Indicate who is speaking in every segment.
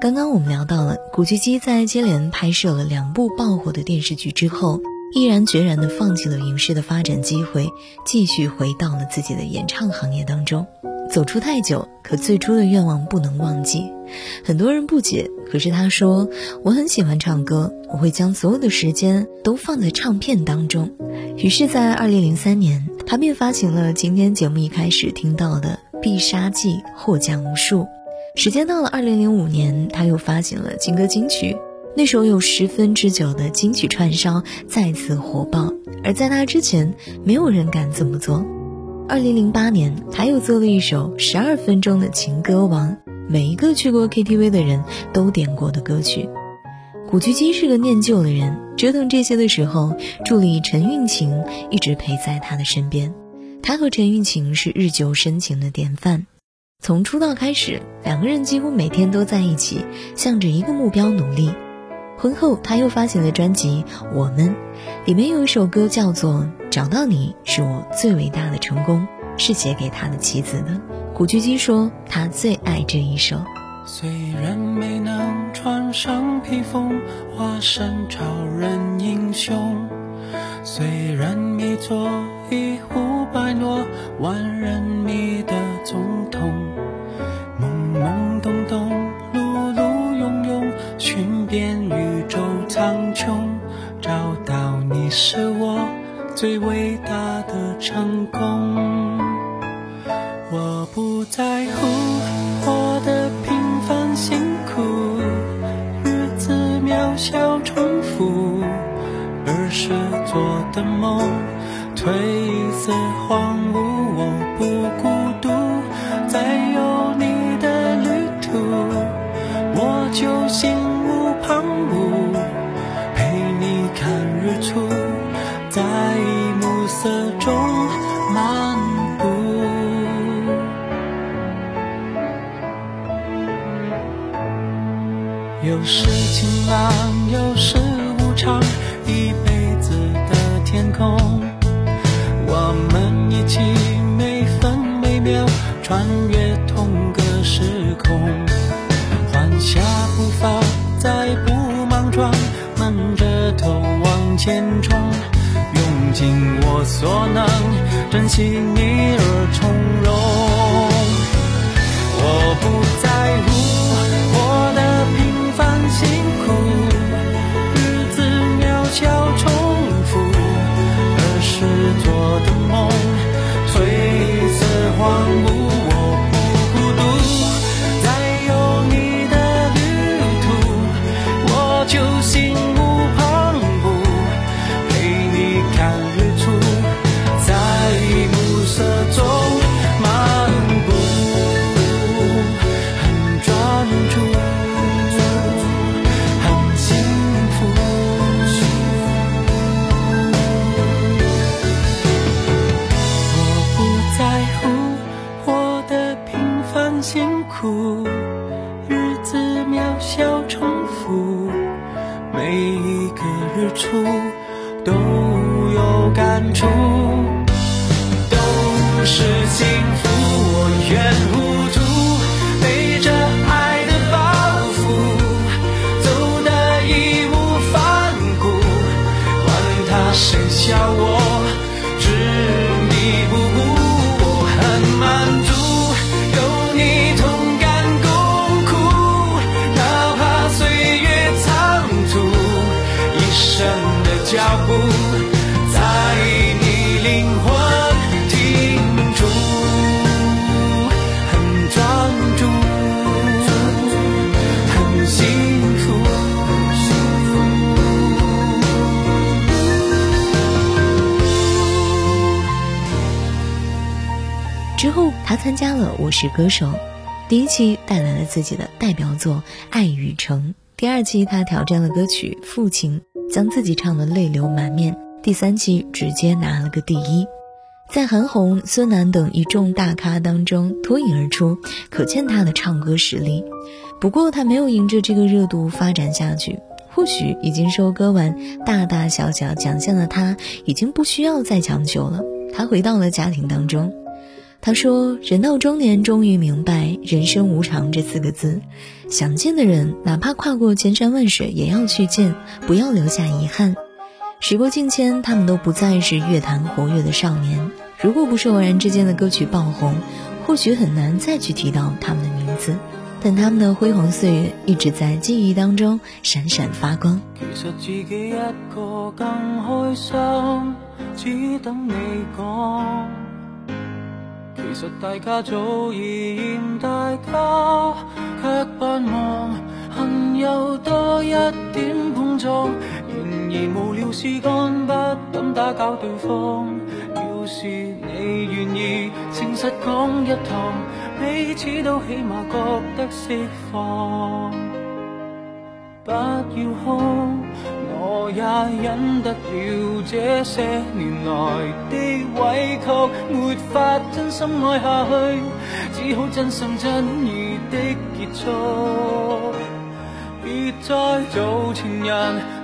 Speaker 1: 刚刚我们聊到了古巨基在接连拍摄了两部爆火的电视剧之后，毅然决然地放弃了影视的发展机会，继续回到了自己的演唱行业当中。走出太久，可最初的愿望不能忘记。很多人不解，可是他说：“我很喜欢唱歌，我会将所有的时间都放在唱片当中。”于是，在二零零三年，他便发行了今天节目一开始听到的《必杀技》，获奖无数。时间到了二零零五年，他又发行了金歌金曲，那首有十分之久的金曲串烧再次火爆。而在他之前，没有人敢这么做。二零零八年，他又做了一首十二分钟的情歌王，每一个去过 KTV 的人都点过的歌曲。古巨基是个念旧的人，折腾这些的时候，助理陈韵晴一直陪在他的身边。他和陈韵晴是日久生情的典范。从出道开始，两个人几乎每天都在一起，向着一个目标努力。婚后，他又发行了专辑《我们》，里面有一首歌叫做《找到你是我最伟大的成功》，是写给他的妻子的。古巨基说，他最爱这一首。
Speaker 2: 虽然没能穿上披风，化身超人英雄，虽然没做一呼百诺，万人迷的总统。最伟大的成功。我不在乎活得平凡辛苦，日子渺小重复，而是做的梦褪色荒芜。我不孤独，在有你的旅途，我就心无旁骛，陪你看日出。色中漫步，有时晴朗，有时无常，一辈子的天空，我们一起每分每秒穿越同个时空，缓下步伐，再不莽撞，闷着头往前冲。尽我所能，珍惜你而重在乎活得平凡辛苦日子渺小重复每一个日出都有感触都是幸福。
Speaker 1: 参加了《我是歌手》，第一期带来了自己的代表作《爱与诚》。第二期他挑战了歌曲《父亲》，将自己唱得泪流满面。第三期直接拿了个第一，在韩红、孙楠等一众大咖当中脱颖而出，可见他的唱歌实力。不过他没有迎着这个热度发展下去，或许已经收割完大大小小奖项的他，已经不需要再强求了。他回到了家庭当中。他说：“人到中年，终于明白‘人生无常’这四个字。想见的人，哪怕跨过千山万水，也要去见，不要留下遗憾。时过境迁，他们都不再是乐坛活跃的少年。如果不是偶然之间的歌曲爆红，或许很难再去提到他们的名字。但他们的辉煌岁月，一直在记忆当中闪闪发光。”
Speaker 2: 其实自己一个更开心，只等你讲。其实大家早已嫌大家，却盼望恨有多一点碰撞。然而无聊事干不敢打搅对方。要是你愿意诚实讲一趟，彼此都起码觉得释放。不要哭。我也忍得了这些年来的委屈，没法真心爱下去，只好真心真意的结束。别再做情人，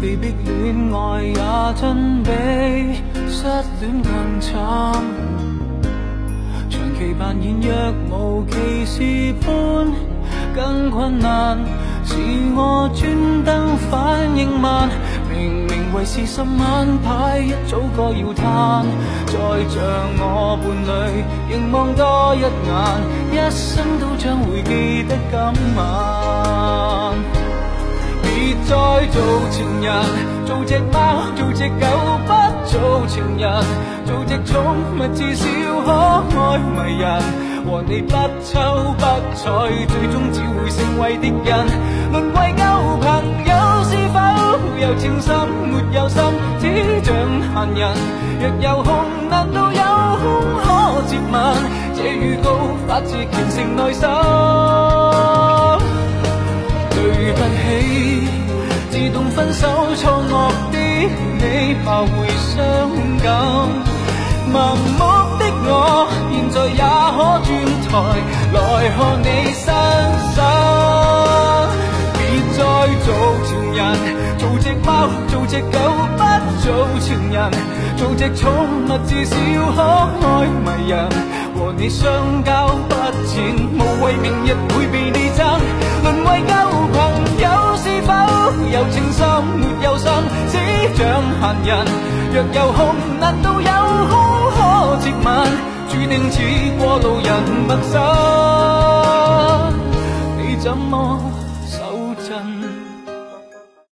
Speaker 2: 被逼恋爱也真比失恋更惨，长期扮演若无其事般更困难，是我专登反应慢，明明为是十晚牌一早该要摊，再像我伴侣凝望多一眼，一生都将会记得今晚。再做情人，做只猫，做只狗，不做情人，做只宠物，至少可爱迷人。和你不瞅不睬，最终只会成为敌人，沦为旧朋友。是否有情深没有心，只像闲人。若有空，难道有空可接吻？这预告发自虔诚内心。怕会伤感。盲目的我，现在也可转台来看你身手。别再做情人，做只猫，做只狗，不做情人，做只宠物，至少可爱迷人。和你相交不浅，无谓明日会被你争，沦为旧。朋友人。若有空，难道有空可接吻？注定似过路人陌生，你怎么？